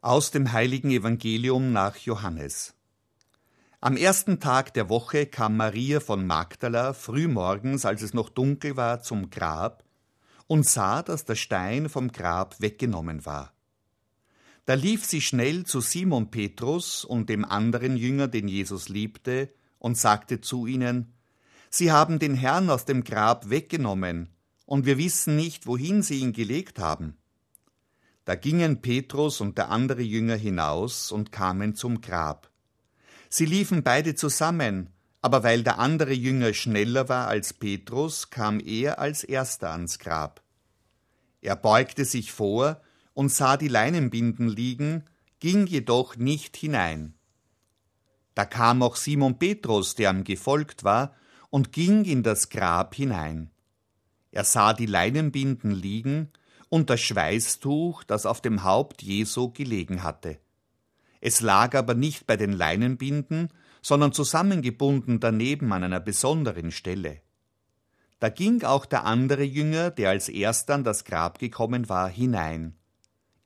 Aus dem heiligen Evangelium nach Johannes. Am ersten Tag der Woche kam Maria von Magdala frühmorgens, als es noch dunkel war, zum Grab und sah, dass der Stein vom Grab weggenommen war. Da lief sie schnell zu Simon Petrus und dem anderen Jünger, den Jesus liebte, und sagte zu ihnen, Sie haben den Herrn aus dem Grab weggenommen, und wir wissen nicht, wohin sie ihn gelegt haben. Da gingen Petrus und der andere Jünger hinaus und kamen zum Grab. Sie liefen beide zusammen, aber weil der andere Jünger schneller war als Petrus, kam er als erster ans Grab. Er beugte sich vor und sah die Leinenbinden liegen, ging jedoch nicht hinein. Da kam auch Simon Petrus, der ihm gefolgt war, und ging in das Grab hinein. Er sah die Leinenbinden liegen und das Schweißtuch, das auf dem Haupt Jesu gelegen hatte. Es lag aber nicht bei den Leinenbinden, sondern zusammengebunden daneben an einer besonderen Stelle. Da ging auch der andere Jünger, der als erster an das Grab gekommen war, hinein.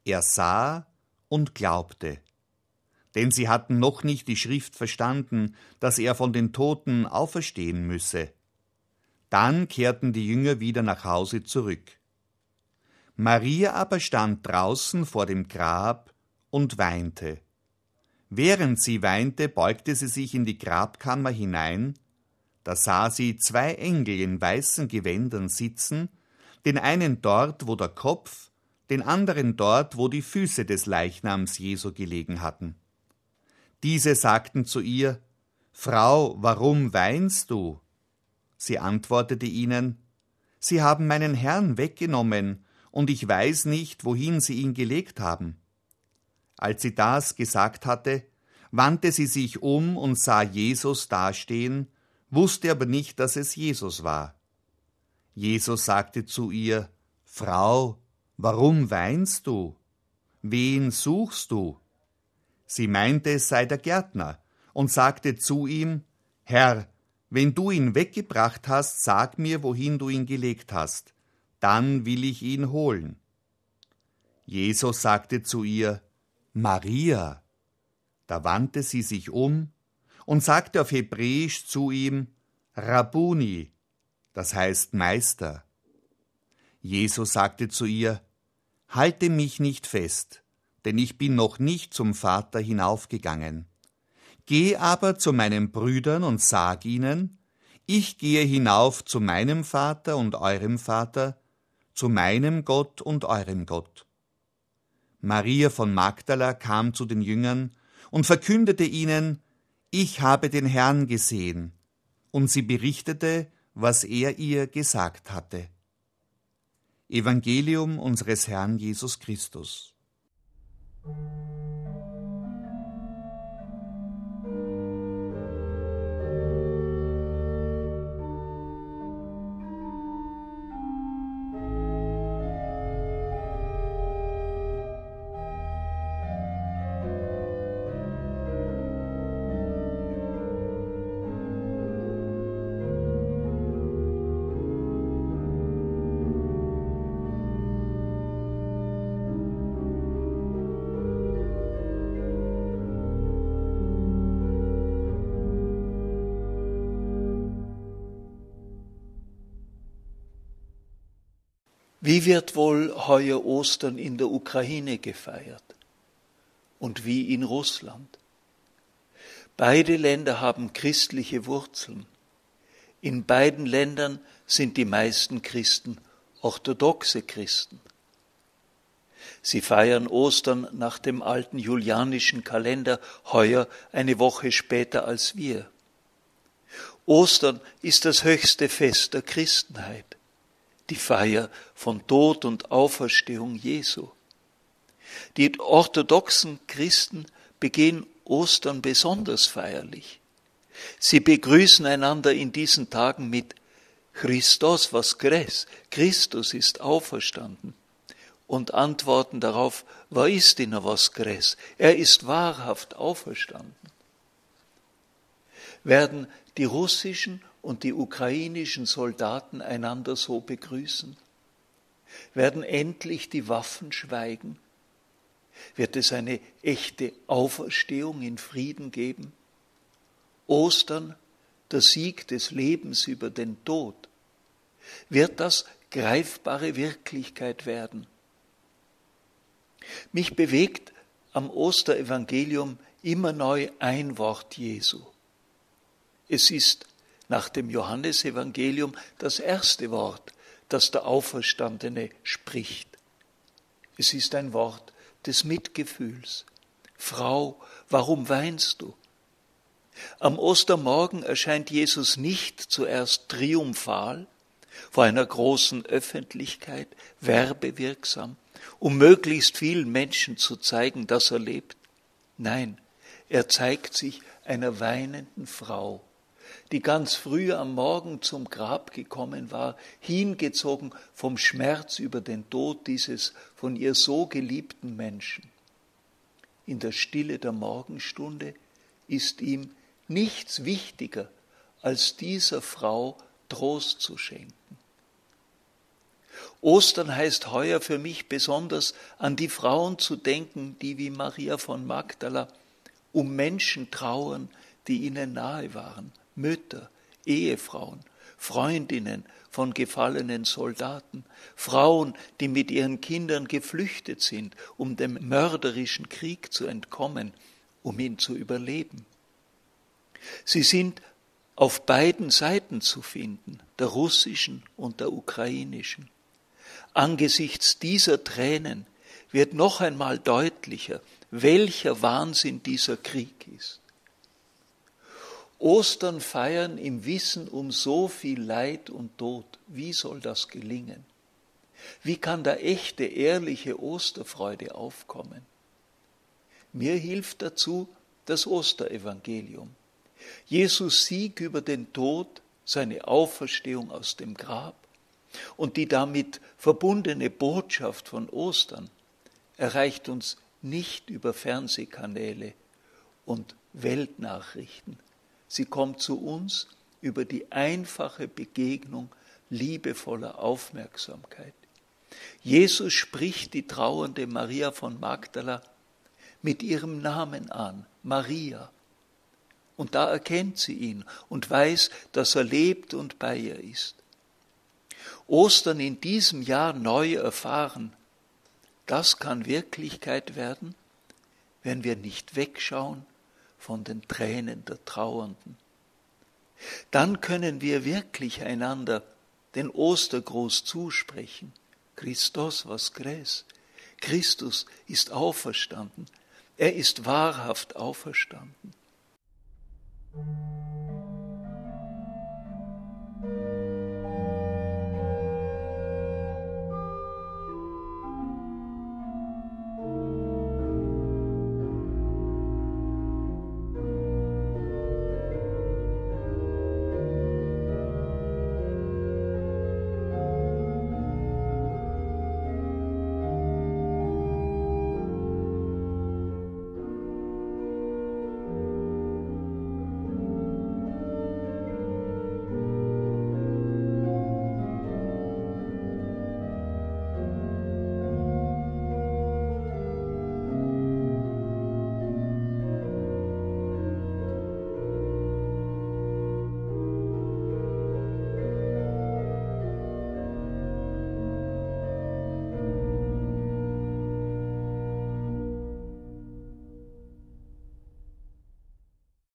Er sah und glaubte. Denn sie hatten noch nicht die Schrift verstanden, dass er von den Toten auferstehen müsse. Dann kehrten die Jünger wieder nach Hause zurück. Maria aber stand draußen vor dem Grab und weinte. Während sie weinte, beugte sie sich in die Grabkammer hinein, da sah sie zwei Engel in weißen Gewändern sitzen, den einen dort, wo der Kopf, den anderen dort, wo die Füße des Leichnams Jesu gelegen hatten. Diese sagten zu ihr, Frau, warum weinst du? Sie antwortete ihnen, Sie haben meinen Herrn weggenommen, und ich weiß nicht, wohin sie ihn gelegt haben. Als sie das gesagt hatte, wandte sie sich um und sah Jesus dastehen, wusste aber nicht, dass es Jesus war. Jesus sagte zu ihr, Frau, warum weinst du? Wen suchst du? Sie meinte, es sei der Gärtner, und sagte zu ihm, Herr, wenn du ihn weggebracht hast, sag mir, wohin du ihn gelegt hast, dann will ich ihn holen. Jesus sagte zu ihr, Maria. Da wandte sie sich um und sagte auf Hebräisch zu ihm, Rabuni, das heißt Meister. Jesus sagte zu ihr, Halte mich nicht fest, denn ich bin noch nicht zum Vater hinaufgegangen. Geh aber zu meinen Brüdern und sag ihnen, ich gehe hinauf zu meinem Vater und eurem Vater, zu meinem Gott und eurem Gott. Maria von Magdala kam zu den Jüngern und verkündete ihnen, ich habe den Herrn gesehen, und sie berichtete, was er ihr gesagt hatte. Evangelium unseres Herrn Jesus Christus. Wie wird wohl heuer Ostern in der Ukraine gefeiert? Und wie in Russland? Beide Länder haben christliche Wurzeln. In beiden Ländern sind die meisten Christen orthodoxe Christen. Sie feiern Ostern nach dem alten julianischen Kalender, heuer eine Woche später als wir. Ostern ist das höchste Fest der Christenheit die Feier von Tod und Auferstehung Jesu. Die orthodoxen Christen begehen Ostern besonders feierlich. Sie begrüßen einander in diesen Tagen mit Christos was gres, Christus ist auferstanden und antworten darauf, was ist in was gres? Er ist wahrhaft auferstanden. Werden die russischen und die ukrainischen Soldaten einander so begrüßen? Werden endlich die Waffen schweigen? Wird es eine echte Auferstehung in Frieden geben? Ostern, der Sieg des Lebens über den Tod. Wird das greifbare Wirklichkeit werden? Mich bewegt am Osterevangelium immer neu ein Wort Jesu. Es ist nach dem Johannesevangelium das erste Wort, das der Auferstandene spricht. Es ist ein Wort des Mitgefühls. Frau, warum weinst du? Am Ostermorgen erscheint Jesus nicht zuerst triumphal vor einer großen Öffentlichkeit, werbewirksam, um möglichst vielen Menschen zu zeigen, dass er lebt. Nein, er zeigt sich einer weinenden Frau, die ganz früh am Morgen zum Grab gekommen war, hingezogen vom Schmerz über den Tod dieses von ihr so geliebten Menschen. In der Stille der Morgenstunde ist ihm nichts wichtiger, als dieser Frau Trost zu schenken. Ostern heißt heuer für mich besonders an die Frauen zu denken, die wie Maria von Magdala um Menschen trauern, die ihnen nahe waren, Mütter, Ehefrauen, Freundinnen von gefallenen Soldaten, Frauen, die mit ihren Kindern geflüchtet sind, um dem mörderischen Krieg zu entkommen, um ihn zu überleben. Sie sind auf beiden Seiten zu finden, der russischen und der ukrainischen. Angesichts dieser Tränen wird noch einmal deutlicher, welcher Wahnsinn dieser Krieg ist. Ostern feiern im Wissen um so viel Leid und Tod. Wie soll das gelingen? Wie kann da echte, ehrliche Osterfreude aufkommen? Mir hilft dazu das Osterevangelium. Jesus Sieg über den Tod, seine Auferstehung aus dem Grab und die damit verbundene Botschaft von Ostern erreicht uns nicht über Fernsehkanäle und Weltnachrichten. Sie kommt zu uns über die einfache Begegnung liebevoller Aufmerksamkeit. Jesus spricht die trauernde Maria von Magdala mit ihrem Namen an, Maria. Und da erkennt sie ihn und weiß, dass er lebt und bei ihr ist. Ostern in diesem Jahr neu erfahren, das kann Wirklichkeit werden, wenn wir nicht wegschauen von den Tränen der Trauernden. Dann können wir wirklich einander den Ostergruß zusprechen. Christus was gräs. Christus ist auferstanden. Er ist wahrhaft auferstanden.